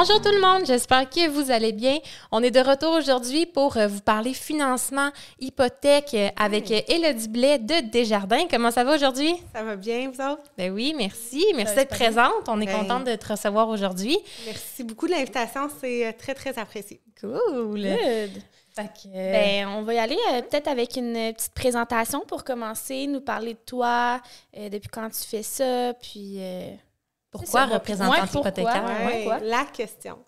Bonjour tout le monde, j'espère que vous allez bien. On est de retour aujourd'hui pour euh, vous parler financement, hypothèque euh, avec euh, Élodie Blais de Desjardins. Comment ça va aujourd'hui? Ça va bien, vous autres? Ben oui, merci. Merci d'être présente. On est Ben- contente de te recevoir aujourd'hui. Merci beaucoup de l'invitation, c'est très, très apprécié. Cool. Good. Que, Ben, on va y aller euh, peut-être avec une petite présentation pour commencer, nous parler de toi, euh, depuis quand tu fais ça, puis... euh, pourquoi représentante pourquoi? hypothécaire? Ouais, quoi? la question.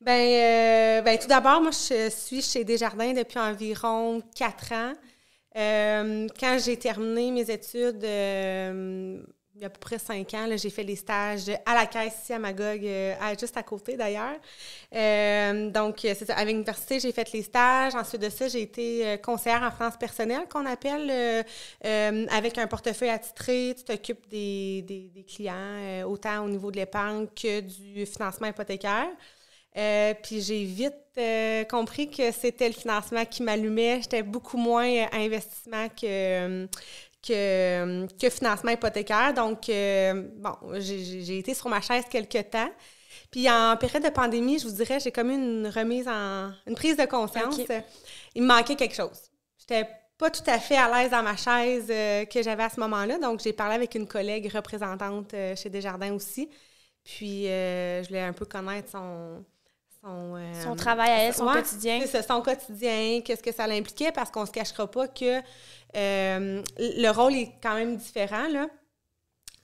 Ben, euh, ben, tout d'abord, moi, je suis chez Desjardins depuis environ quatre ans. Euh, quand j'ai terminé mes études, euh, il y a à peu près cinq ans, j'ai fait les stages à la caisse ici à Magog, euh, juste à côté d'ailleurs. Euh, donc, euh, c'est ça. Avec l'université, j'ai fait les stages. Ensuite de ça, j'ai été conseillère en finances personnelles, qu'on appelle, avec un portefeuille attitré. Tu t'occupes des, des- clients, autant au niveau de l'épargne que du financement hypothécaire. Puis j'ai vite compris que c'était le financement qui m'allumait. J'étais beaucoup moins investissement que, que, que financement hypothécaire. Donc, euh, bon, j'ai- été sur ma chaise quelques temps. Puis en période de pandémie, je vous dirais, j'ai comme eu une remise en... une prise de conscience. Il me manquait quelque chose. J'étais pas tout à fait à l'aise dans ma chaise euh, que j'avais à ce moment-là. Donc, j'ai parlé avec une collègue représentante euh, chez Desjardins aussi. Puis, euh, je voulais un peu connaître son... Son, son travail à elle, son Ouais, quotidien. c'est son quotidien, qu'est-ce que ça l'impliquait, parce qu'on se cachera pas que euh, le rôle est quand même différent, là.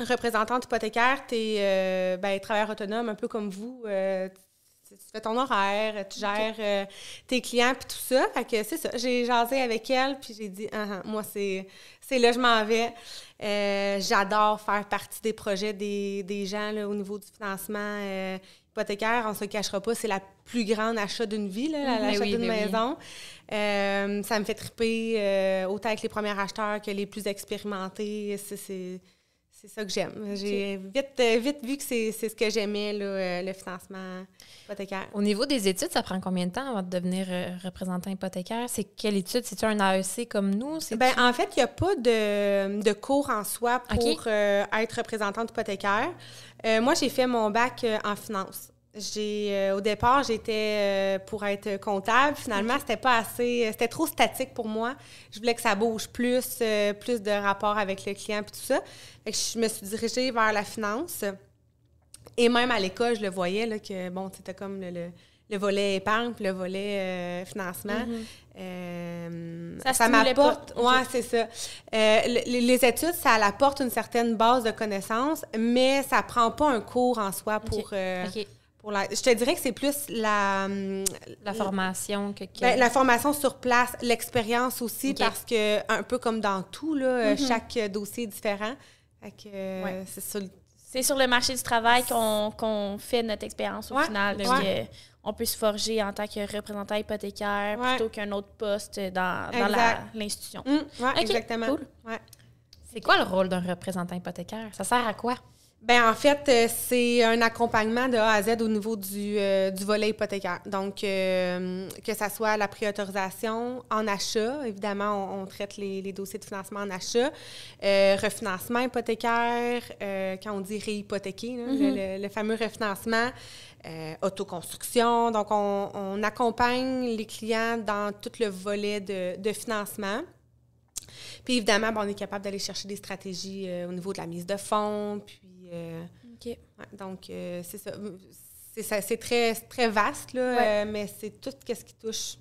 Représentante hypothécaire, tu es ben, travailleur autonome, un peu comme vous. euh, tu, fais ton horaire, tu gères euh, tes clients, puis tout ça. Fait que c'est ça. J'ai jasé avec elle, puis j'ai dit, Ah, ah, moi, c'est c'est là, je m'en vais. Euh, J'adore faire partie des projets des, des gens là, au niveau du financement euh, hypothécaire. On se le cachera pas, c'est la plus grande achat d'une vie, là, Mhm. l'achat Ben oui, d'une ben oui. maison. Ça me fait triper autant avec les premiers acheteurs que les plus expérimentés. C'est- C'est c'est ça que j'aime. J'ai vite, euh, vite vu que c'est ce que j'aimais, euh, le financement hypothécaire. Au niveau des études, ça prend combien de temps avant de devenir euh, représentant hypothécaire? C'est quelle étude? C'est-tu un AEC comme nous? Ben, en fait, il n'y a pas de, de cours en soi pour euh, être représentante hypothécaire. Euh, moi, j'ai fait mon bac en finance. J'ai, euh, au départ, j'étais euh, pour être comptable. Finalement, c'était pas assez, euh, c'était trop statique pour moi. Je voulais que ça bouge plus, euh, plus de rapport avec le client puis tout ça. Fait que je me suis dirigée vers la finance. Et même à l'école, je le voyais là, que bon, c'était comme le, le- le volet épargne puis le volet euh, financement. Euh, Ça m'apporte. Ouais, c'est ça. Euh, le- les, études, ça apporte une certaine base de connaissances, mais ça prend pas un cours en soi pour. Pour la, je te dirais que c'est plus la, hum, La formation que... que- ben, la formation sur place, l'expérience aussi, parce que un peu comme dans tout, là, euh, chaque euh, dossier est différent. Fait que, euh, Ouais. c'est ça. le- C'est sur le marché du travail qu'on qu'on fait notre expérience au Ouais, final. ouais. que on peut se forger en tant que représentant hypothécaire Ouais. plutôt qu'un autre poste dans, dans l'institution. Ouais, OK, exactement. cool. Ouais. C'est quoi le rôle d'un représentant hypothécaire? Ça sert à quoi? Ben en fait, euh, c'est un accompagnement de A à Z au niveau du, euh, du volet hypothécaire. Donc, euh, que ça soit la préautorisation en achat, évidemment, on, on traite les, les dossiers de financement en achat, euh, refinancement hypothécaire, quand on dit réhypothéquer, là, le, le- le fameux refinancement, autoconstruction. Donc, on, on accompagne les clients dans tout le volet de, de financement. Puis évidemment, ben, on est capable d'aller chercher des stratégies euh, au niveau de la mise de fonds, puis euh, ouais, donc euh, c'est ça. C'est très, très vaste, là, Ouais. euh, mais c'est tout ce qui touche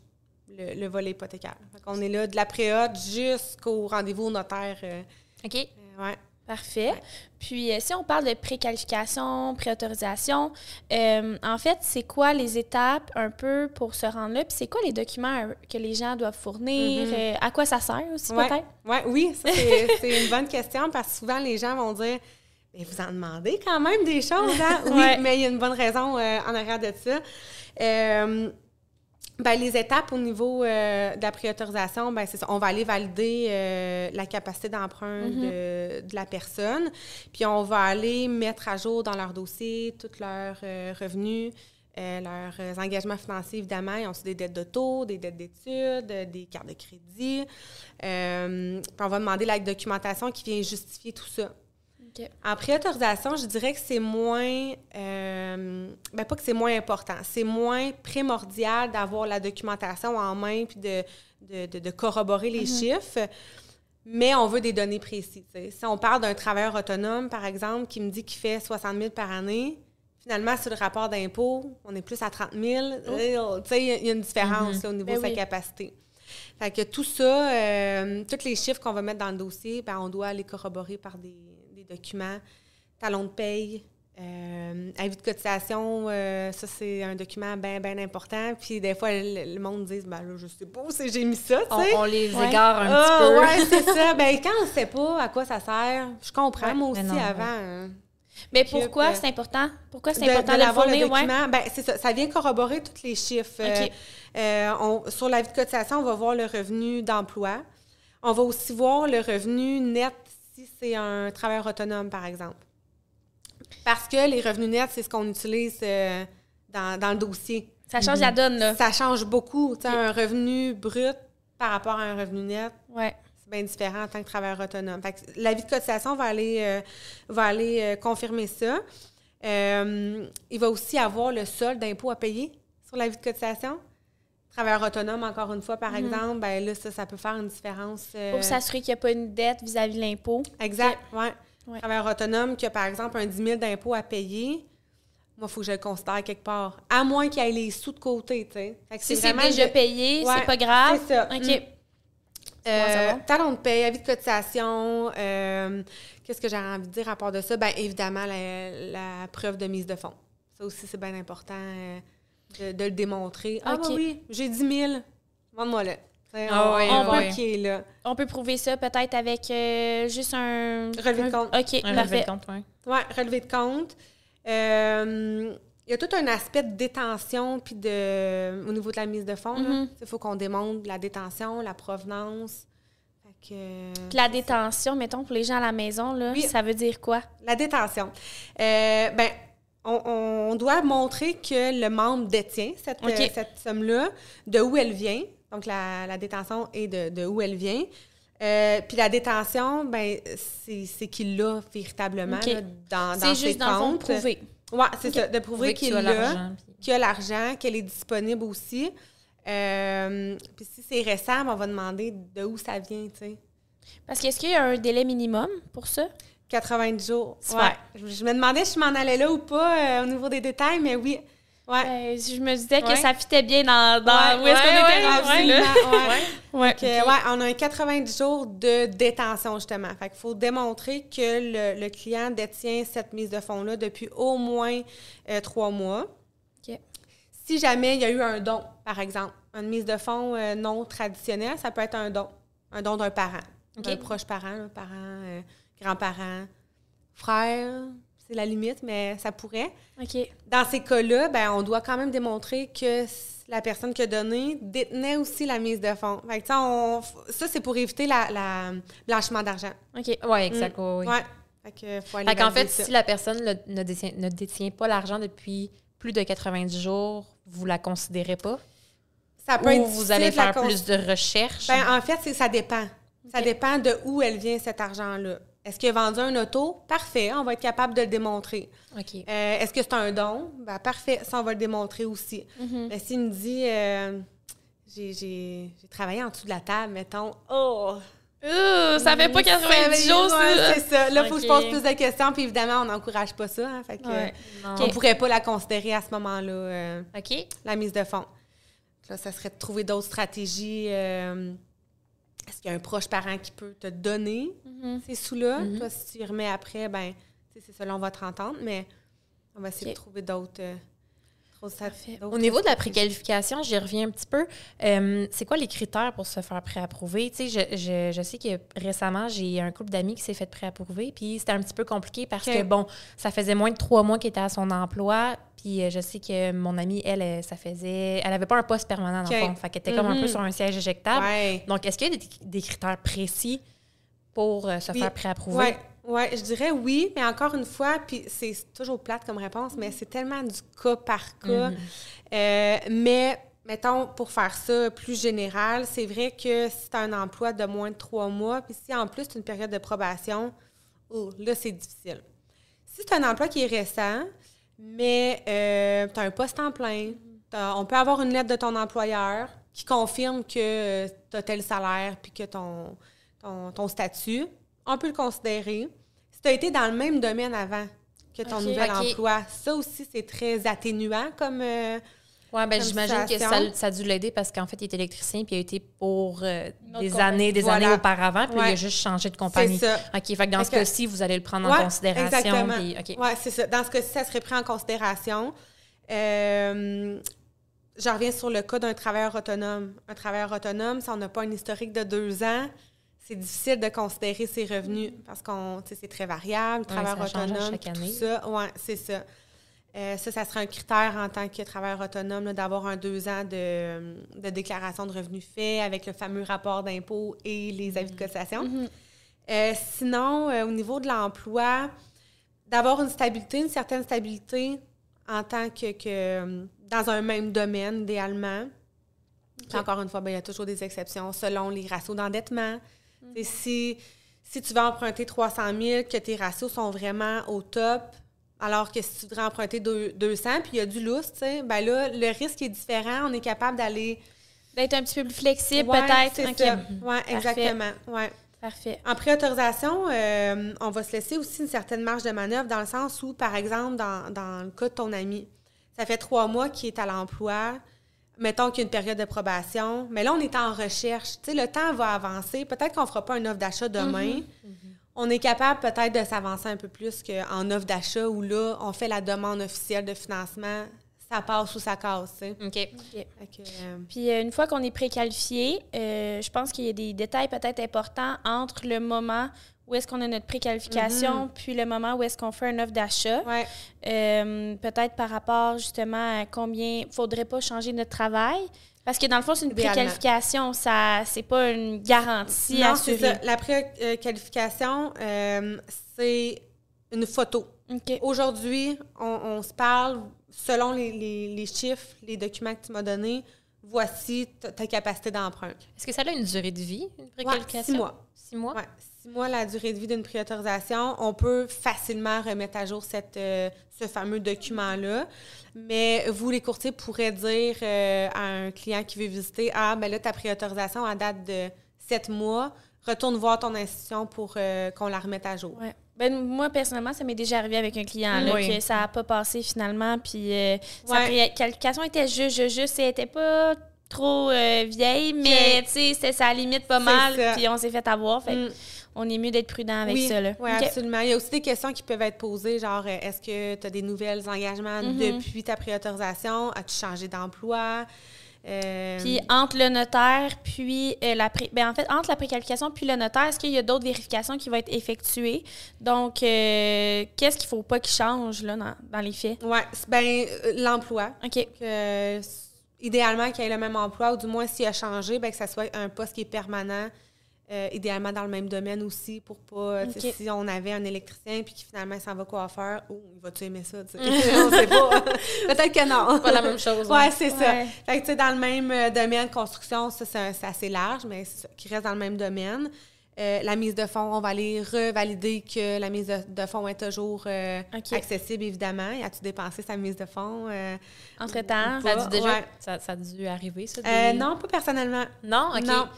le, le volet hypothécaire. on est là de la préhote jusqu'au rendez-vous au notaire. OK. ouais. Parfait. Puis, si on parle de préqualification, préautorisation, euh, en fait, c'est quoi les étapes un peu pour se rendre là? Puis, c'est quoi les documents que les gens doivent fournir? Mhm. Euh, à quoi ça sert aussi, Ouais. peut-être? Ouais, oui, ça, c'est c'est une bonne question parce que souvent les gens vont dire Mais vous en demandez quand même des choses, hein? Oui, Ouais. mais il y a une bonne raison euh, en arrière de ça. Euh, ben, les étapes au niveau euh, de la préautorisation, ben, c'est ça. On va aller valider euh, la capacité d'emprunt de, de la personne. Puis on va aller mettre à jour dans leur dossier tous leurs euh, revenus, leurs engagements financiers, évidemment. Ils ont aussi des dettes d'auto, des dettes d'études, des cartes de crédit. Puis on va demander la documentation qui vient justifier tout ça. OK. OK. En préautorisation, je dirais que c'est moins. euh, ben pas que c'est moins important, c'est moins primordial d'avoir la documentation en main puis de, de, de- de corroborer les chiffres. Mais on veut des données précises. Si on parle d'un travailleur autonome, par exemple, qui me dit qu'il fait 60 000 par année, finalement, sur le rapport d'impôt, on est plus à 30 000. Euh, Tu sais, il y a- une différence là, au niveau Ben de sa oui. capacité. Fait que tout ça, euh, tous les chiffres qu'on va mettre dans le dossier, ben, on doit les corroborer par des documents. Talon de paye, euh, avis de cotisation, euh, ça, c'est un document bien, bien important. Puis des fois, le, le monde dit, ben là, je sais pas où j'ai mis ça, tu On, sais. on les Ouais. égare un Ah, petit peu. ouais, c'est ça. Ben, quand on ne sait pas à quoi ça sert, je comprends, Ouais, moi aussi, non, avant. ouais. hein, Mais pourquoi c'est important? Pourquoi c'est important de de, le fournir? document, ben, c'est ça. Ça vient corroborer tous les chiffres. Euh, OK. euh, on- sur l'avis de cotisation, on va voir le revenu d'emploi. On va aussi voir le revenu net si c'est un travailleur autonome, par exemple. Parce que les revenus nets, c'est ce qu'on utilise euh, dans, dans le dossier. Ça change la donne, là. Ça change beaucoup. Un revenu brut par rapport à un revenu net, Ouais. c'est bien différent en tant que travailleur autonome. Fait que l'avis de cotisation va aller, euh, va aller euh, confirmer ça. Il va aussi avoir le solde d'impôt à payer sur l'avis de cotisation. Travailleur autonome, encore une fois, par exemple, ben là, ça, ça peut faire une différence. euh, Pour s'assurer qu'il n'y a pas une dette vis-à-vis de l'impôt. Exact, ouais. Ouais. Travailleur autonome qui a, par exemple, un 10 000 d'impôt à payer, moi, il faut que je le considère quelque part. À moins qu'il y ait les sous de côté, tu sais. Si c'est déjà de- payé, Ouais, c'est pas grave. c'est ça. OK. Mm. Euh, talon de paie, avis de cotisation, euh, qu'est-ce que j'ai envie de dire à part de ça? Bien, évidemment, la, la preuve de mise de fonds. Ça aussi, c'est bien important euh, de, de le démontrer. Ah, OK. bah oui, j'ai 10 000, vende-moi là. Ah oui, On oui. qui est là. On peut prouver ça peut-être avec euh, juste un... Relevé de compte. OK, Un relevé parfait. de compte, ouais. Oui, relevé de compte. Euh, il y a tout un aspect de détention puis de au niveau de la mise de fonds. Mhm. Il faut qu'on démontre la détention, la provenance. Fait que, Puis la détention, mettons, pour les gens à la maison, là, Oui. ça veut dire quoi? La détention. Euh, ben, on, on doit montrer que le membre détient cette, euh, cette somme-là, de où elle vient. Donc, la, la détention est de, de où elle vient. Euh, puis la détention, ben, c'est c'est qu'il l'a véritablement OK. là, dans, dans C'est ses juste, dans le comptes. prouver. Oui, c'est ça, de prouver qu'il l'a, qu'il a l'argent, qu'elle est disponible aussi. Euh, puis si c'est récent, ben, on va demander de où ça vient, tu sais. Parce qu'est-ce qu'il y a un délai minimum pour ça? 90 jours. Super. Ouais. Je, je me demandais si je m'en allais là ou pas euh, au niveau des détails, mais oui. Ouais. Euh, je me disais que Ouais. ça fitait bien dans, dans Ouais, où est-ce qu'on était là. Donc, on a un 90 jours de détention, justement. Fait qu'il faut démontrer que le, le client détient cette mise de fonds-là depuis au moins euh, trois mois. Si jamais il y a eu un don, par exemple, une mise de fonds euh, non traditionnelle, ça peut être un don. Un don d'un parent, OK. d'un proche parent, là, parent, euh, grand-parent, frère, c'est la limite, mais ça pourrait. OK. Dans ces cas-là, ben, on doit quand même démontrer que la personne qui a donné détenait aussi la mise de fonds. Fait que, on- ça, c'est pour éviter la, la blanchiment d'argent. OK. Oui, exact. oui, oui. Ouais. Fait que faut aller Fait ça. si la personne le- ne, détient, ne détient pas l'argent depuis plus de 90 jours, vous la considérez pas? ça peut Ou vous allez faire plus de recherches? Ben, en fait, ça dépend. Ça dépend de où elle vient, cet argent-là. Est-ce qu'il a vendu un auto? Parfait, on va être capable de le démontrer. Euh, Est-ce que c'est un don? Ben, parfait, ça, on va le démontrer aussi. Mhm. Mais s'il me dit, euh, j'ai travaillé en dessous de la table, mettons, oh! Euh, ça fait pas 90 Ça, jours, c'est ça. Là, il faut que je pose plus de questions, puis évidemment, on n'encourage pas ça. hein, fait que, Ouais. Non. On pourrait pas la considérer à ce moment-là, euh, la mise de fonds. Là, ça serait de trouver d'autres stratégies. Est-ce qu'il y a un proche parent qui peut te donner Mhm. ces sous-là? Mhm. Toi, si tu y remets après, ben, c'est selon votre entente, mais on va essayer de trouver d'autres. euh, Au niveau de la stratégies. préqualification, j'y reviens un petit peu. Euh, c'est quoi les critères pour se faire préapprouver? Tu sais, je, je, je sais que récemment, j'ai un couple d'amis qui s'est fait préapprouver, puis c'était un petit peu compliqué parce que, bon, ça faisait moins de trois mois qu'elle était à son emploi, puis euh, je sais que mon amie, elle, euh, ça faisait... Elle avait pas un poste permanent, dans le fond. Fait qu'elle était comme un peu Mhm. sur un siège éjectable. Ouais. Donc, est-ce qu'il y a des, des critères précis pour euh, se Oui. faire préapprouver? Ouais, ouais, je dirais oui, mais encore une fois, puis c'est toujours plate comme réponse, mais c'est tellement du cas par cas. Mhm. Euh, mais, mettons, pour faire ça plus général, c'est vrai que si tu as un emploi de moins de trois mois, puis si en plus tu as une période de probation, oh, là, c'est difficile. Si c'est un emploi qui est récent, mais euh, tu as un poste en plein, on peut avoir une lettre de ton employeur qui confirme que tu as tel salaire puis que ton, ton, ton statut, on peut le considérer. Si tu as été dans le même domaine avant que ton nouvel emploi, ça aussi, c'est très atténuant comme... euh, Ouais, ben j'imagine que ça, ça a dû l'aider parce qu'en fait, il est électricien puis il a été pour euh, des compagnie. années, des Voilà. années auparavant, puis il a juste changé de c'est compagnie. ça. OK, fait que dans Fait ce que- cas-ci, vous allez le prendre en considération. Exactement. puis- OK. Ouais, c'est ça. Dans ce cas-ci, ça serait pris en considération. Euh, je reviens sur le cas d'un travailleur autonome. Un travailleur autonome, si on n'a pas un historique de deux ans, c'est difficile de considérer ses revenus parce qu'on, c'est très variable. Ouais, Travailleur autonome, chaque tout ça. Ouais, c'est ça. Euh, ça, ça serait un critère en tant que travailleur autonome d'avoir un deux ans de, de déclaration de revenus fait avec le fameux rapport d'impôt et les avis de cotisation. Mhm. Euh, sinon, euh, au niveau de l'emploi, d'avoir une stabilité, une certaine stabilité en tant que, que, dans un même domaine, idéalement. Encore une fois, ben, il y a toujours des exceptions selon les ratios d'endettement. Sais, Si, si tu vas emprunter 300 000, que tes ratios sont vraiment au top, alors que si tu voudrais emprunter deux- 200, puis il y a du lousse, ben là, le risque est différent. On est capable d'aller... D'être un petit peu plus flexible, Ouais, peut-être. c'est Ok. ça. Ouais, exactement. Ouais. Parfait. En préautorisation, euh, on va se laisser aussi une certaine marge de manœuvre dans le sens où, par exemple, dans, dans le cas de ton ami, ça fait trois mois qu'il est à l'emploi, mettons qu'il y a une période de probation, mais là, on est en recherche. Tu sais, le temps va avancer. Peut-être qu'on ne fera pas une offre d'achat demain. On est capable peut-être de s'avancer un peu plus qu'en offre d'achat où là, on fait la demande officielle de financement, ça passe ou ça casse. tu sais. OK. Euh, Puis euh, une fois qu'on est préqualifié, euh, je pense qu'il y a des détails peut-être importants entre le moment où est-ce qu'on a notre préqualification, puis le moment où est-ce qu'on fait une offre d'achat. ouais. Euh, peut-être par rapport justement à combien faudrait pas changer notre travail. Parce que dans le fond, c'est une préqualification, ça c'est pas une garantie Non, c'est assurée. ça. La préqualification, euh, c'est une photo. OK. Aujourd'hui, on, on se parle selon les, les- les chiffres, les documents que tu m'as donnés. Voici ta, capacité d'emprunt. Est-ce que ça a une durée de vie, une Ouais, préqualification? six mois. Six mois? Ouais, six mois la durée de vie d'une préautorisation. On peut facilement remettre à jour cette, euh, ce fameux document-là. Mais vous, les courtiers, pourraient dire euh, à un client qui veut visiter Ah, ben là, ta préautorisation à date de sept mois, retourne voir ton institution pour euh, qu'on la remette à jour. Ouais. Ben, moi, personnellement, ça m'est déjà arrivé avec un client, là, Oui. que ça n'a pas passé finalement. Puis euh, sa Ouais. préqualification était juste, juste. Elle n'était pas trop euh, vieille, mais tu sais, sa limite pas mal. ça. Puis on s'est fait avoir. Fait Mm. on est mieux d'être prudent avec oui, ça. Là. oui, absolument. Il y a aussi des questions qui peuvent être posées, genre euh, est-ce que tu as des nouvelles engagements Mhm. depuis ta préautorisation? As-tu changé d'emploi? Euh, Puis entre le notaire, puis euh, la pré... ben, en fait, entre la préqualification puis le notaire, est-ce qu'il y a d'autres vérifications qui vont être effectuées? Donc, euh, qu'est-ce qu'il faut pas qu'il change là, dans, dans les faits? c'est- ben, l'emploi. OK. Idéalement qu'il ait le même emploi, ou du moins s'il a changé, ben, que ça soit un poste qui est permanent, euh, idéalement dans le même domaine aussi, pour pas, tu Ok. si on avait un électricien puis qui finalement s'en va coiffeur, oh, il va-tu aimer ça? tu on sait pas. Peut-être que non. Pas la même chose. Ouais, c'est ça. Fait que, tu sais, dans le même euh, domaine, construction, ça, c'est assez large, mais qui reste dans le même domaine. Euh, la mise de fonds, on va aller revalider que la mise de, de fonds est toujours euh, accessible, évidemment. Y a-tu dépensé sa mise de fonds? euh, Entre-temps, Ça a dû déjà, ouais. ça, ça a dû arriver, ça? des- euh, non, pas personnellement. Non? OK. Non.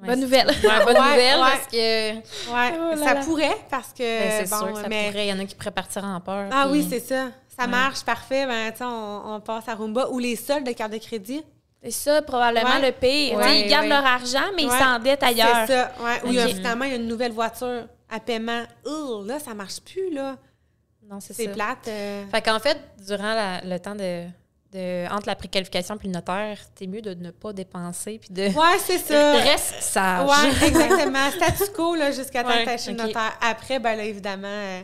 Ouais, bonne c'est- nouvelle. Ouais, bonne nouvelle, parce que Ouais, Oh là ça là. pourrait parce que. ben, c'est bon, sûr que ça mais- pourrait. Il y en a qui pourraient partir en peur. Ah puis- oui, c'est ça. Ça marche, parfait. Ben, tu sais, on, on passe à Roomba ou les soldes de carte de crédit. C'est ça, probablement le pire. Ils gardent leur argent, mais ils s'endettent ailleurs. C'est ça, ouais. Ou il y a- Ok. finalement, il y a une nouvelle voiture à paiement. Oh, là, ça marche plus, là. Non, c'est C'est ça. plate. euh. Fait qu'en fait, durant la- le temps de, de- entre la préqualification puis le notaire, t'es mieux de ne pas dépenser puis de Ouais, c'est ça. reste sage. Ouais, exactement. Statu quo, là, jusqu'à temps Ouais, que le notaire. Après, ben là, évidemment, euh,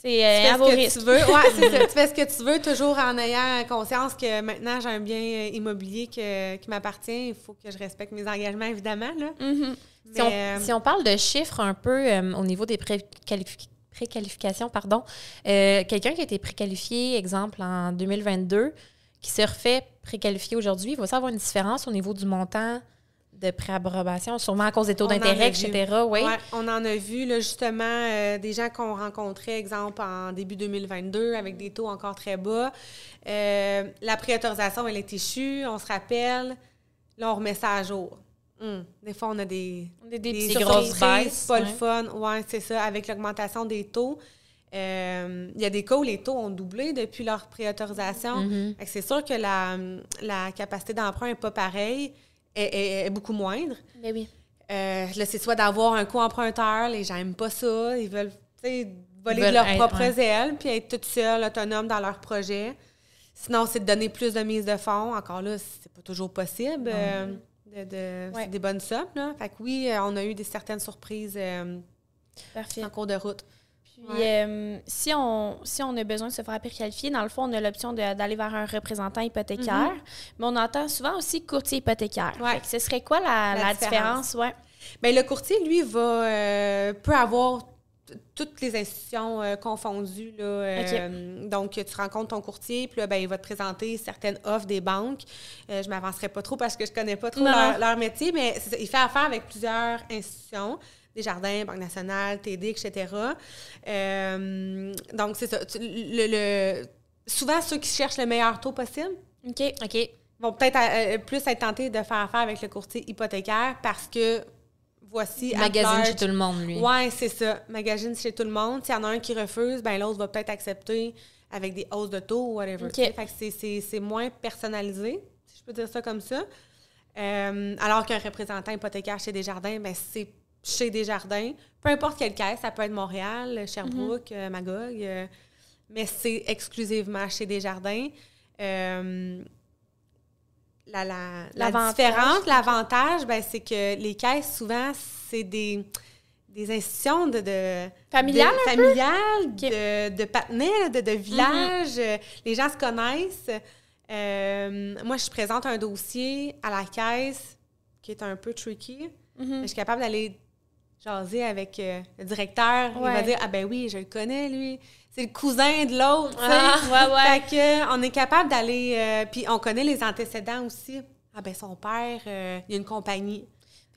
C'est tu euh, fais à ce que risques. tu veux. Ouais, c'est ça. Tu fais ce que tu veux, toujours en ayant conscience que maintenant, j'ai un bien euh, immobilier que- qui m'appartient. Il faut que je respecte mes engagements, évidemment, là. Mhm. Si, on, Mais, euh, si on parle de chiffres un peu euh, au niveau des préqualifi- préqualifications, pardon, euh, quelqu'un qui a été préqualifié, exemple, en 2022, qui se refait préqualifier aujourd'hui, il va ça avoir une différence au niveau du montant de préapprobation, sûrement à cause des taux d'intérêt, etc. Oui. Ouais, on en a vu là, justement euh, des gens qu'on rencontrait, exemple, en début 2022, avec des taux encore très bas. Euh, la préautorisation, elle est échue, on se rappelle. Là, on remet ça à jour. Hum, Des fois, on a des, Des, des des petits grosses baisses, pas le ouais. fun. Oui, c'est ça, avec l'augmentation des taux. Euh, Il y a des cas où les taux ont doublé depuis leur préautorisation. Mhm. C'est sûr que la, la capacité d'emprunt n'est pas pareille, est, est- est beaucoup moindre. Ben oui. Euh, là, c'est soit d'avoir un co-emprunteur, les gens n'aiment pas ça, ils veulent voler Ils veulent de leurs être- propres ouais. ailes, puis être toutes seules, autonomes dans leur projet. Sinon, c'est de donner plus de mise de fonds. Encore là, c'est pas toujours possible. euh, de, de- Ouais. C'est des bonnes sommes. Là. Fait que oui, on a eu des certaines surprises en cours de route. Puis, Ouais. euh, si, on, si on a besoin de se faire préqualifier, dans le fond, on a l'option d'aller vers un représentant hypothécaire. Mais on entend souvent aussi courtier hypothécaire. Ouais. Ce serait quoi la, La la différence? différence? Ouais. Bien, le courtier, lui, va euh, peut avoir toutes les institutions euh, confondues. Là, euh, Donc, tu rencontres ton courtier, puis là, ben, il va te présenter certaines offres des banques. Euh, je ne m'avancerai pas trop parce que je ne connais pas trop leur, leur métier, mais il fait affaire avec plusieurs institutions. Desjardins, Banque nationale, TD, etc. Euh, donc, c'est ça. Tu- le, le- souvent, ceux qui cherchent le meilleur taux possible OK. OK. vont peut-être euh, plus être tentés de faire affaire avec le courtier hypothécaire parce que voici Magazine large- chez tout le monde, lui. Ouais, c'est ça. Magazine chez tout le monde. S'il y en a un qui refuse, ben l'autre va peut-être accepter avec des hausses de taux ou whatever. OK. tu sais. Fait que c'est- c'est c'est moins personnalisé, si je peux dire ça comme ça. Euh, alors qu'un représentant hypothécaire chez Desjardins, ben c'est chez Desjardins. Peu importe quelle caisse, ça peut être Montréal, Sherbrooke, euh, Magog, euh, mais c'est exclusivement chez Desjardins. Euh, la, la, la différence, l'avantage, ben, c'est que les caisses, souvent, c'est des, des institutions de, de Familiales, de, familiales, de, de partenaires, de, de villages. Euh, Les gens se connaissent. Euh, moi, je présente un dossier à la caisse qui est un peu tricky. Mhm. mais Je suis capable d'aller jaser avec euh, le directeur. Il va dire Ah, ben oui, je le connais, lui. C'est le cousin de l'autre. Ah, ouais, ouais. Fait que, on est capable d'aller. euh, puis on connaît les antécédents aussi. Ah, ben son père, euh, il y a une compagnie.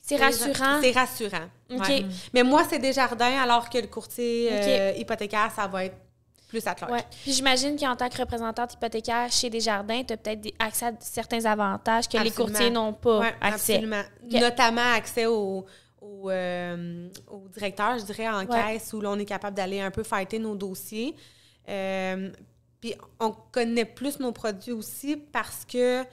C'est rassurant. C'est rassurant. OK. ouais. Mais moi, c'est Desjardins, alors que le courtier euh, hypothécaire, ça va être plus à Ouais. Puis j'imagine qu'en tant que représentante hypothécaire chez Desjardins, tu as peut-être accès à certains avantages que les courtiers n'ont pas Ouais, accès. absolument. Notamment accès au, au, euh, au directeur, je dirais, en Ouais. caisse, où l'on est capable d'aller un peu fighter nos dossiers. Euh, puis on connaît plus nos produits aussi parce que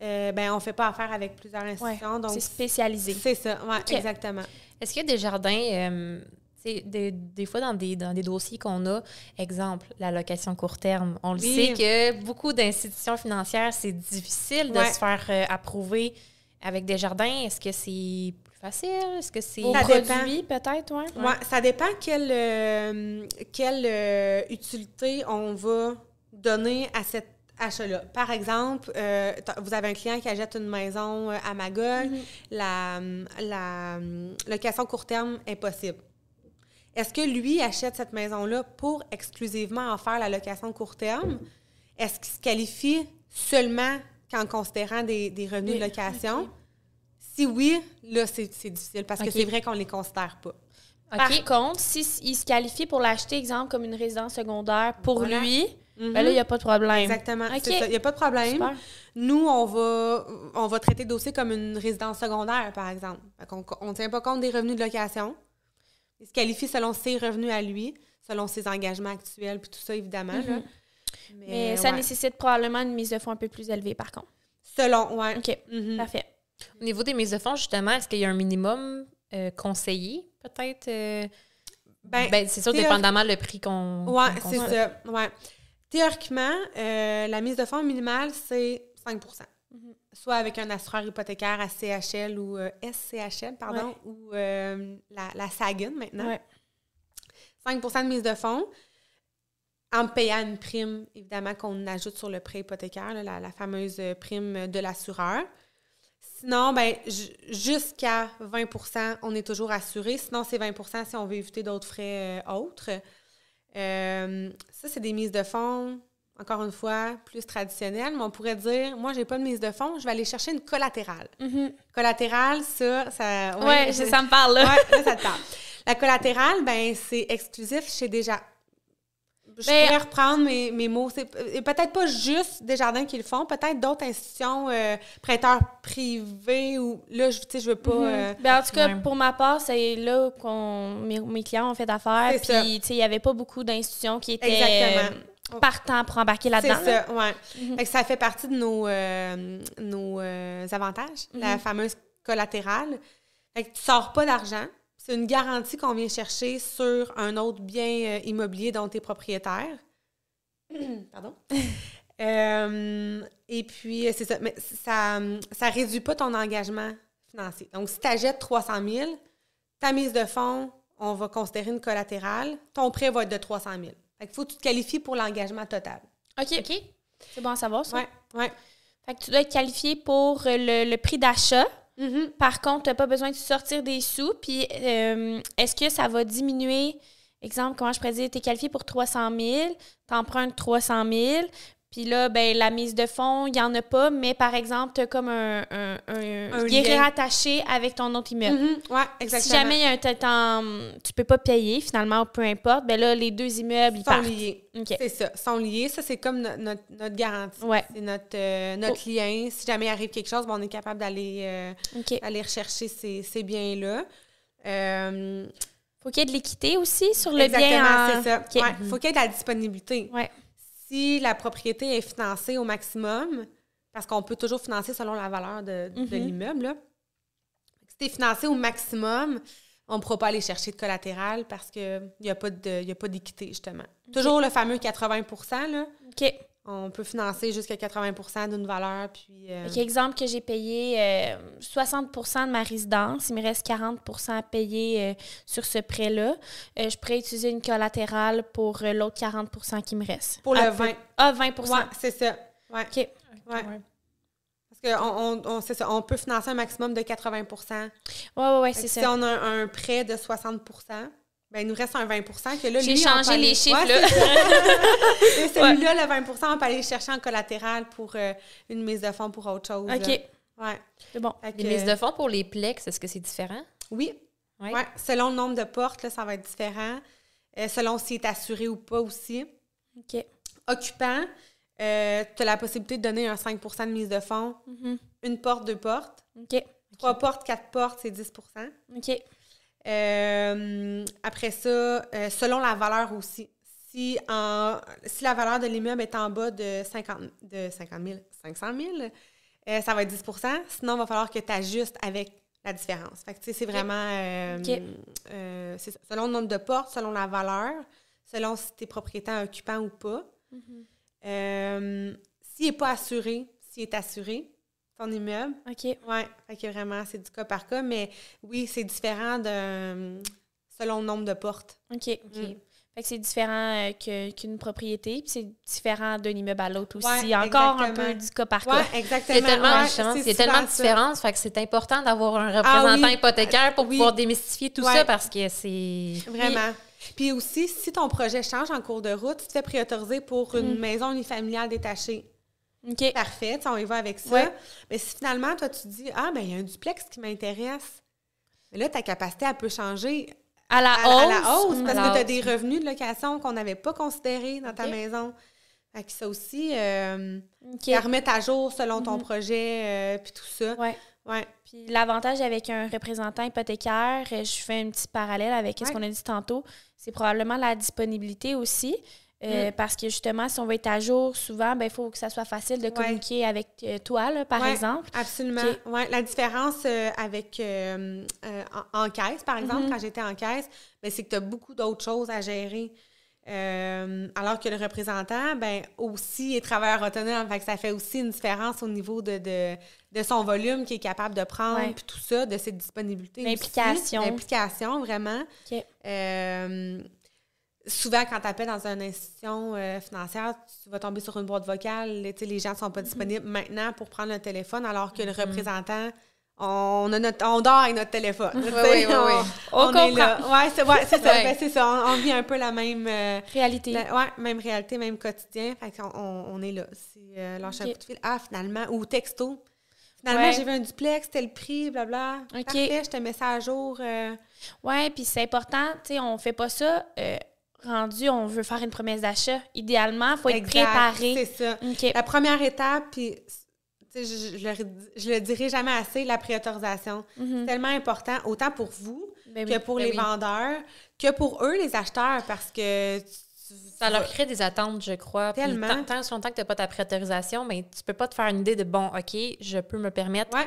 euh, ben on fait pas affaire avec plusieurs Ouais. institutions. donc C'est spécialisé. c'est ça, ouais, exactement. Est-ce qu'il y a des jardins, euh, des, des fois dans des, dans des dossiers qu'on a, exemple, la location court terme, on le Oui. sait que beaucoup d'institutions financières, c'est difficile de Ouais. se faire euh, approuver avec des jardins. Est-ce que c'est plus facile? Est-ce que c'est... Produits, peut-être, ouais? Ouais, ça dépend quelle, euh, quelle euh, utilité on va donner à cet achat-là. Par exemple, euh, vous avez un client qui achète une maison à Magog, la, la hum, location court terme est possible. Est-ce que lui achète cette maison-là pour exclusivement en faire la location court terme? Est-ce qu'il se qualifie seulement qu'en considérant des, des revenus de location? Si oui, là, c'est difficile parce que c'est vrai qu'on ne les considère pas. Par contre, s'il il se qualifie pour l'acheter, exemple, comme une résidence secondaire pour Voilà. lui, Mhm. ben là, il n'y a pas de problème. Exactement. Il n'y a pas de problème. Super. Nous, on va, on va traiter le dossier comme une résidence secondaire, par exemple. on ne tient pas compte des revenus de location. Il se qualifie selon ses revenus à lui, selon ses engagements actuels, puis tout ça, évidemment. là. Mhm. Mais ça ouais. nécessite probablement une mise de fonds un peu plus élevée, par contre. Selon, ouais. OK, Mhm. parfait. Au niveau des mises de fonds, justement, est-ce qu'il y a un minimum euh, conseillé, peut-être? euh? Ben, Ben, c'est sûr, théor- dépendamment le prix qu'on qu'on c'est ça. Ouais. Théoriquement, euh, la mise de fonds minimale, c'est 5 Mhm. Soit avec un assureur hypothécaire à CHL ou SCHL, pardon, ou la, la Sagan maintenant. Ouais. 5% de mise de fonds en me payant une prime, évidemment, qu'on ajoute sur le prêt hypothécaire, là, la, la fameuse prime de l'assureur. Sinon, ben, ju- jusqu'à 20% on est toujours assuré. Sinon, c'est 20% si on veut éviter d'autres frais euh, autres. Euh, ça, c'est des mises de fonds encore une fois, plus traditionnel, mais on pourrait dire, moi, j'ai pas de mise de fonds, je vais aller chercher une collatérale. Mhm. Collatérale, ça, ça... Ouais, je- ça me parle, là. Ouais, là, ça te parle. La collatérale, ben c'est exclusif chez Desjardins. Je Ben, pourrais reprendre mes, mes mots. C'est peut-être pas juste Desjardins qui le font, peut-être d'autres institutions, euh, prêteurs privés ou là, je, je veux pas. Mhm. euh, Ben, en tout cas, pour ma part, c'est là qu'on mes, mes clients ont fait affaire. C'est. Puis, tu sais, il n'y avait pas beaucoup d'institutions qui étaient Exactement. euh, partants pour embarquer c'est là-dedans. là. ça, ouais. Mhm. Fait que ça fait partie de nos, euh, nos euh, avantages, la Mhm. fameuse collatérale. Fait que tu sors pas d'argent. C'est une garantie qu'on vient chercher sur un autre bien euh, immobilier dont tu es propriétaire. Pardon? Euh, et puis, c'est ça. Mais ça ça réduit pas ton engagement financier. Donc, si tu achètes 300 000, ta mise de fonds, on va considérer une collatérale. Ton prêt va être de 300 000. Fait qu'il faut que tu te qualifies pour l'engagement total. OK. OK? C'est bon à savoir, ça. Ouais. Fait que tu dois être qualifié pour euh, le, le prix d'achat. Mhm. Par contre, tu n'as pas besoin de sortir des sous. Puis, euh, est-ce que ça va diminuer? Exemple, comment je pourrais dire, tu es qualifié pour 300 000, tu empruntes 300 000, puis là, ben, la mise de fonds, il n'y en a pas, mais par exemple, tu as comme un. un, un, Un qui est rattaché avec ton autre immeuble. Mhm. Ouais, Si exactement. jamais il y a un tu peux pas payer finalement, peu importe, ben là, les deux immeubles, ils sont partent. liés. OK. C'est ça, sont liés. Ça, c'est comme no- notre, notre garantie. Ouais. C'est notre, euh, notre Oh. lien. Si jamais il arrive quelque chose, ben, on est capable d'aller euh, aller rechercher ces, ces biens-là. Euh, Faut qu'il y ait de l'équité aussi sur le exactement, bien. en- c'est ça. OK. Ouais, faut qu'il y ait de la disponibilité. Ouais. Si la propriété est financée au maximum, parce qu'on peut toujours financer selon la valeur de, de Mhm. l'immeuble, si tu es financé au maximum, on ne pourra pas aller chercher de collatéral parce qu'il n'y pas a pas d'équité, justement. Toujours le fameux 80% là. OK. On peut financer jusqu'à 80% d'une valeur, puis... euh, exemple que j'ai payé euh, 60% de ma résidence, il me reste 40% à payer euh, sur ce prêt-là. Euh, je pourrais utiliser une collatérale pour euh, l'autre 40% qui me reste. Pour le À 20. peu- Ah, 20 Ouais, c'est ça. Ouais. OK. Ouais. Ouais. Parce qu'on on, on, ça, on peut financer un maximum de 80 Ouais, ouais, ouais, Fait c'est que Si ça. on a un, un prêt de 60 ben, il nous reste un 20% que là, J'ai changé les chiffres, Ouais, là. Et celui-là, le 20% on peut aller le chercher en collatéral pour euh, une mise de fonds pour autre chose. OK, là. Ouais. c'est bon. Fait Les que, mises de fonds pour les plex, est-ce que c'est différent? Oui. Ouais. Selon le nombre de portes, là, ça va être différent. Euh, selon s'il est assuré ou pas aussi. OK. Occupant, tu as la possibilité de donner un 5% de mise de fonds. Mhm. Une porte, deux portes. OK. Trois portes, quatre portes, c'est 10% OK. Euh, après ça, euh, selon la valeur aussi. Si, en, si la valeur de l'immeuble est en bas de 50, de 50 000, 500 000, euh, ça va être 10% Sinon, il va falloir que tu ajustes avec la différence. Fait que, tu sais, c'est vraiment... euh, c'est ça. selon le nombre de portes, selon la valeur, selon si tu es propriétaire occupant ou pas. Mhm. S'il n'est pas assuré, s'il est assuré, ton immeuble, OK. oui, fait que vraiment, c'est du cas par cas, mais oui, c'est différent de selon le nombre de portes. OK. OK. Mm. Fait que c'est différent euh, que- qu'une propriété, puis c'est différent d'un immeuble à l'autre aussi. Ouais, Encore un exactement. peu du cas par Oui, cas. exactement. Il y a tellement, Ouais, justement, c'est il y a tellement de différences, fait que c'est important d'avoir un représentant Ah oui. hypothécaire pour Oui. pouvoir démystifier tout Ouais. ça parce que c'est... Vraiment. Puis aussi, si ton projet change en cours de route, tu te fais prioriser pour une Mm. maison unifamiliale détachée. OK. Parfait, on y va avec ça. Ouais. Mais si finalement, toi, tu te dis, ah, ben il y a un duplex qui m'intéresse, mais là, ta capacité, elle peut changer À la à, hausse. à la hausse parce À que tu as des revenus de location qu'on n'avait pas considérés dans ta maison. Fait que ça aussi, euh, OK. à remettre à jour selon ton Mhm. projet, euh, puis tout ça. Ouais. Ouais. Puis l'avantage avec un représentant hypothécaire, euh, je fais un petit parallèle avec ce qu'on a dit tantôt, c'est probablement la disponibilité aussi. Euh, Mm. Parce que justement, si on veut être à jour, souvent, ben, il faut que ça soit facile de communiquer avec euh, toi, là, par Ouais. exemple. Absolument. Ouais, la différence euh, avec en, en caisse, par exemple, Mhm. quand j'étais en caisse, ben, c'est que tu as beaucoup d'autres choses à gérer. Alors que le représentant, ben aussi est travailleur autonome. Fait que ça fait aussi une différence au niveau de, de, de son volume qu'il est capable de prendre, puis tout ça, de ses disponibilités. L'implication. L'implication, vraiment. Souvent, quand tu appelles dans une institution euh, financière, tu vas tomber sur une boîte vocale. Les gens ne sont pas disponibles maintenant pour prendre le téléphone, alors que le représentant on, a notre, on dort avec notre téléphone. Oui, oui, oui, on, oui. On on est là. comprend. Ouais, c'est ouais, ça. Ouais. Ben, c'est ça. On, on vit un peu la même, euh, Réalité. la- ouais, même réalité, même quotidien. Fait qu'on on, on est là. C'est euh, lâcher un coup de fil. Ah, finalement, ou texto. Finalement, j'ai vu un duplex, c'était le prix, blabla. Ok. Parfait, je te mets ça à jour. euh, Ouais, puis c'est important, tu sais, on fait pas ça rendu, on veut faire une promesse d'achat. Idéalement, il faut être exact, préparé. C'est ça. La première étape, puis je, je, le, je le dirai jamais assez, la préautorisation. Mhm. C'est tellement important, autant pour vous Ben que oui. pour ben les oui. vendeurs, que pour eux, les acheteurs, parce que Ça leur crée des attentes, je crois. Puis Tellement. Tant, tant longtemps que tu n'as pas ta préautorisation, mais tu peux pas te faire une idée de bon, OK, je peux me permettre Ouais,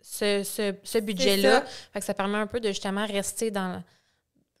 ce, ce, ce budget-là. ça. Fait que ça permet un peu de justement rester dans.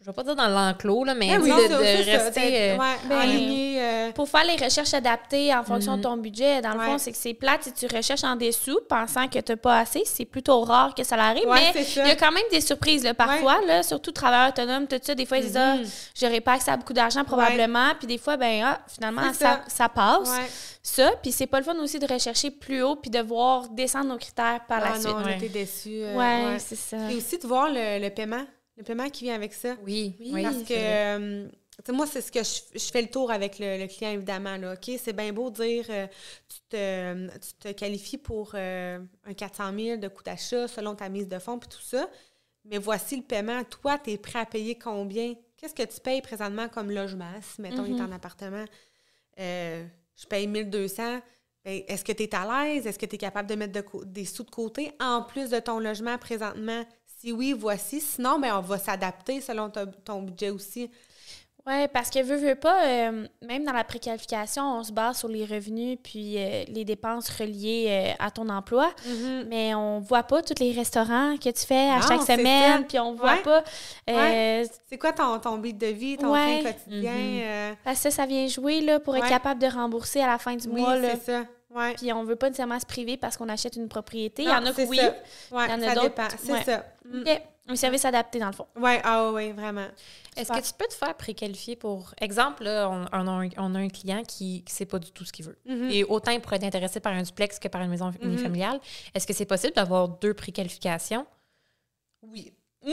Je vais pas dire dans l'enclos, là, mais oui, sais, de, de ça, rester. euh, ouais, ben, aligné, euh, Pour faire les recherches adaptées en fonction Mhm. de ton budget, dans le Ouais. fond, c'est que c'est plate si tu recherches en dessous pensant que tu n'as pas assez. C'est plutôt rare que ça l'arrive, Ouais, mais il y a quand même des surprises là, parfois, là, surtout travailleurs autonomes, tout ça. Des fois, ils disent Ah, Mhm. j'aurais pas accès à beaucoup d'argent probablement. Puis des fois, ben ah, finalement, ça, ça. ça passe. Ouais. Ça, puis c'est pas le fun aussi de rechercher plus haut puis de voir descendre nos critères par la Ah suite. non, ouais. j'étais déçue. euh, ouais. c'est ça. Et aussi de voir le, le paiement, le paiement qui vient avec ça? Oui, Oui. Parce que, euh, moi, c'est ce que je, je fais le tour avec le, le client, évidemment. Là, OK, c'est bien beau de dire euh, tu, te, tu te qualifies pour euh, un 400 000 de coût d'achat selon ta mise de fonds puis tout ça. Mais voici le paiement. Toi, tu es prêt à payer combien? Qu'est-ce que tu payes présentement comme logement? Si, mettons, il est Mhm. en appartement, euh, je paye 1200. Ben, Est-ce que tu es à l'aise? Est-ce que tu es capable de mettre de des sous de côté en plus de ton logement présentement? Si oui, voici. Sinon, ben, on va s'adapter selon ton budget aussi. Oui, parce que veux, veux pas, euh, même dans la préqualification, on se base sur les revenus puis euh, les dépenses reliées euh, à ton emploi, mais on voit pas tous les restaurants que tu fais à Non, chaque semaine, puis on voit Ouais. pas. euh, C'est quoi ton, ton de vie, ton Ouais. quotidien? Euh, Parce que ça, ça vient jouer là, pour être Ouais. capable de rembourser à la fin du oui, mois. Là. c'est ça. Ouais. Puis on veut pas nécessairement se priver parce qu'on achète une propriété. Il y en a que oui. Ouais, Il y en a d'autres. C'est ouais. ça. Mm. OK. Un service adapté, dans le fond. Ouais, ah oui, vraiment. Est-ce que tu peux te faire préqualifier pour. Exemple, là, on, on a un, on a un client qui ne sait pas du tout ce qu'il veut. Mhm. Et autant il pourrait être intéressé par un duplex que par une maison Mhm. unifamiliale. Est-ce que c'est possible d'avoir deux préqualifications? Oui.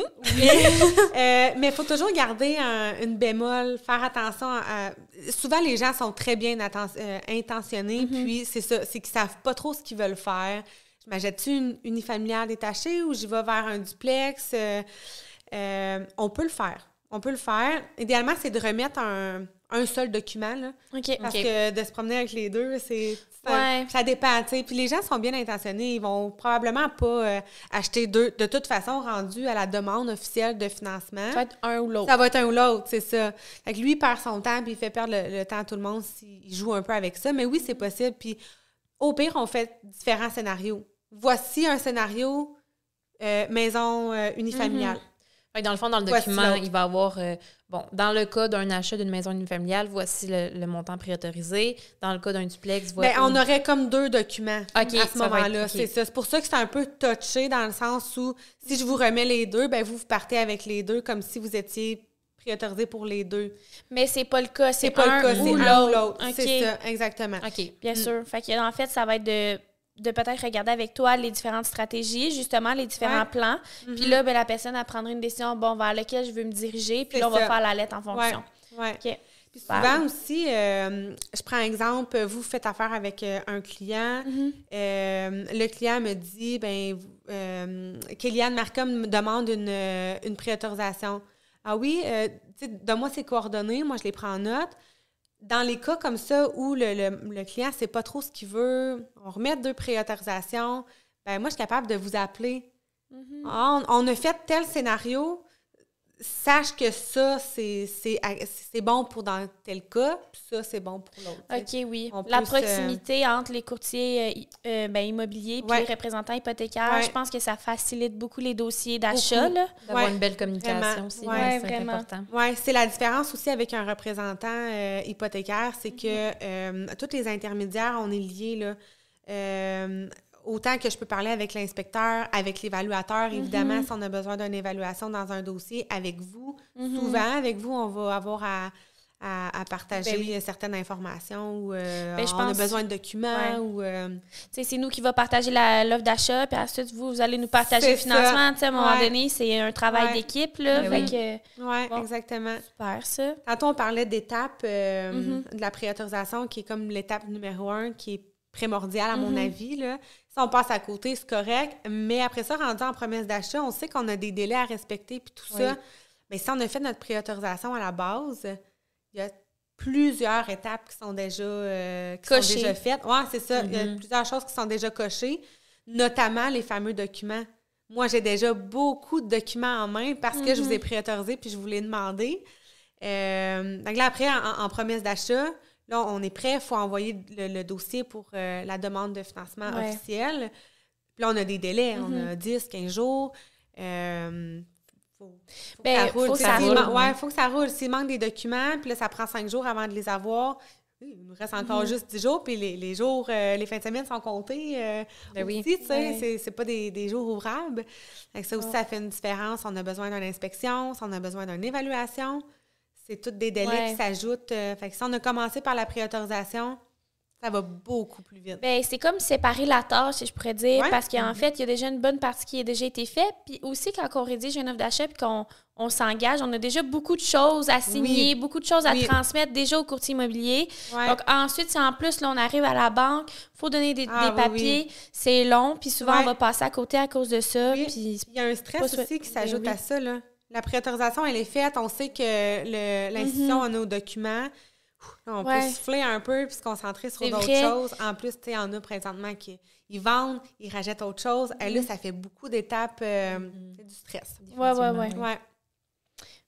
Euh, mais il faut toujours garder un- une bémol, faire attention à... Souvent, les gens sont très bien euh, intentionnés, puis c'est ça, c'est qu'ils savent pas trop ce qu'ils veulent faire. Je m'achète-tu une unifamiliale détachée ou j'y vais vers un duplex? Euh, on peut le faire. On peut le faire. Idéalement, c'est de remettre un, un seul document, là. Parce que de se promener avec les deux, c'est. Ça, Ouais. ça dépend, tu sais. Puis les gens sont bien intentionnés. Ils vont probablement pas euh, acheter deux. De toute façon, rendu à la demande officielle de financement, Ça va être un ou l'autre. ça va être un ou l'autre, c'est ça. Fait que lui, il perd son temps puis il fait perdre le, le temps à tout le monde s'il joue un peu avec ça. Mais oui, c'est possible. Puis au pire, on fait différents scénarios. Voici un scénario euh, maison euh, unifamiliale. Fait que dans le fond, dans le Voici document, il va avoir, euh, bon, dans le cas d'un achat d'une maison unifamiliale, voici le, le montant préautorisé. Dans le cas d'un duplex, voici. Ben, on aurait comme deux documents à ce moment-là. C'est ça. C'est pour ça que c'est un peu touché dans le sens où si je vous remets les deux, ben vous, vous partez avec les deux comme si vous étiez préautorisé pour les deux. Mais c'est pas le cas. C'est C'est pas un le cas, c'est l'autre. C'est ça, exactement. OK. Bien Mm. sûr. Fait que, en fait, ça va être de, de peut-être regarder avec toi les différentes stratégies, justement, les différents Ouais. plans. Puis là, ben, la personne, elle prendra une décision, bon, vers lequel je veux me diriger. Puis là, on va faire la lettre en fonction. Ouais. OK. Puis souvent aussi, euh, je prends un exemple, vous faites affaire avec euh, un client, Mhm. euh, le client me dit, ben, euh, Kéliane Marcom me demande une, une préautorisation. Ah oui, euh, donne-moi ses coordonnées, moi je les prends en note. Dans les cas comme ça où le, le, le client ne sait pas trop ce qu'il veut, on remet deux préautorisations, ben moi je suis capable de vous appeler. On, on a fait tel scénario, sache que ça, c'est bon pour dans tel cas, puis ça, c'est bon pour l'autre. OK, oui. On La se- proximité entre les courtiers euh, i- euh, ben, immobiliers et Ouais. les représentants hypothécaires, Ouais. je pense que ça facilite beaucoup les dossiers d'achat. D'avoir Ouais, une belle communication vraiment. aussi, Ouais, ouais, c'est vraiment. important. Oui, c'est la différence aussi avec un représentant euh, hypothécaire, c'est que euh, tous les intermédiaires, on est liés, là. Autant que je peux parler avec l'inspecteur, avec l'évaluateur, évidemment, si on a besoin d'une évaluation dans un dossier, avec vous. Mhm. Souvent, avec vous, on va avoir à, à, partager Ben certaines informations ou euh, Ben, je on a besoin de documents Ouais. ou euh, c'est nous qui va partager l'offre d'achat, puis ensuite, vous, vous allez nous partager le financement. À un moment Ouais. donné, c'est un travail Ouais. d'équipe. Ben oui. Bon. exactement. super, ça. Tantôt, on parlait d'étapes euh, Mhm. de la préautorisation, qui est comme l'étape numéro un, qui est primordiale à mon Mhm. avis. On passe à côté, c'est correct. Mais après ça, rendu en promesse d'achat, on sait qu'on a des délais à respecter puis tout Oui. ça. Mais si on a fait notre préautorisation à la base, il y a plusieurs étapes qui sont déjà, euh, qui sont Cochées. déjà faites. Oui, c'est ça. Il y a Mhm. plusieurs choses qui sont déjà cochées, notamment les fameux documents. Moi, j'ai déjà beaucoup de documents en main parce que je vous ai préautorisé puis je vous l'ai demandé. Euh, donc là, après, en, en promesse d'achat, là, on est prêt. Il faut envoyer le, le dossier pour euh, la demande de financement Ouais. officiel. Puis là, on a des délais. On Mhm. a 10, 15 jours. Euh, faut, faut Ben, que ça roule. faut que ça s'il roule, ouais. ouais, faut que ça roule. S'il manque des documents, puis là, ça prend 5 jours avant de les avoir. oui, Il nous reste encore Mhm. juste 10 jours, puis les, les jours, euh, les fins de semaine sont comptés. euh, Ben oui. aussi, tu sais, Ouais. c'est- c'est pas des, des jours ouvrables. Ça aussi, ça fait une différence. On a besoin d'une inspection, on a besoin d'une évaluation. C'est tous des délais Ouais. qui s'ajoutent. euh, fait que si on a commencé par la préautorisation, ça va beaucoup plus vite. Ben, c'est comme séparer la tâche, si je pourrais dire, Ouais. parce qu'en fait, il y a déjà une bonne partie qui a déjà été faite. Puis aussi, quand on rédige une offre d'achat puis qu'on on s'engage, on a déjà beaucoup de choses à signer, beaucoup de choses à Oui. transmettre déjà au courtier immobilier. Ouais. Donc, ensuite, si en plus, là, on arrive à la banque, faut donner des, Ah, des oui, papiers, c'est long, puis souvent, on va passer à côté à cause de ça. Puis, Il y a un stress aussi qui Ben s'ajoute oui. à ça. Là. La préautorisation, elle est faite. On sait que le- l'institution a nos documents. On Mhm. Ouais. peut souffler un peu puis se concentrer sur d'autres choses. En plus, tu sais, il y en a présentement qui ils vendent, ils rachètent autre chose. Et Mhm. là, ça fait beaucoup d'étapes. euh, c'est du stress. Ouais, ouais, ouais. Ouais.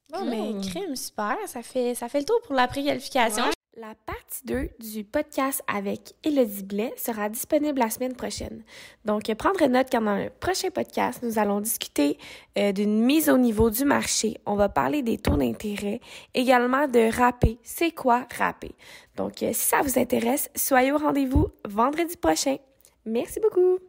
Bon, mais Cool. crime, super. Ça fait, ça fait le tour pour la préqualification. Ouais. La partie 2 du podcast avec Élodie Blais sera disponible la semaine prochaine. Donc, prendre note dans le prochain podcast, nous allons discuter euh, d'une mise au niveau du marché. On va parler des taux d'intérêt, également de rapper. C'est quoi rapper? Donc, euh, si ça vous intéresse, soyez au rendez-vous vendredi prochain. Merci beaucoup!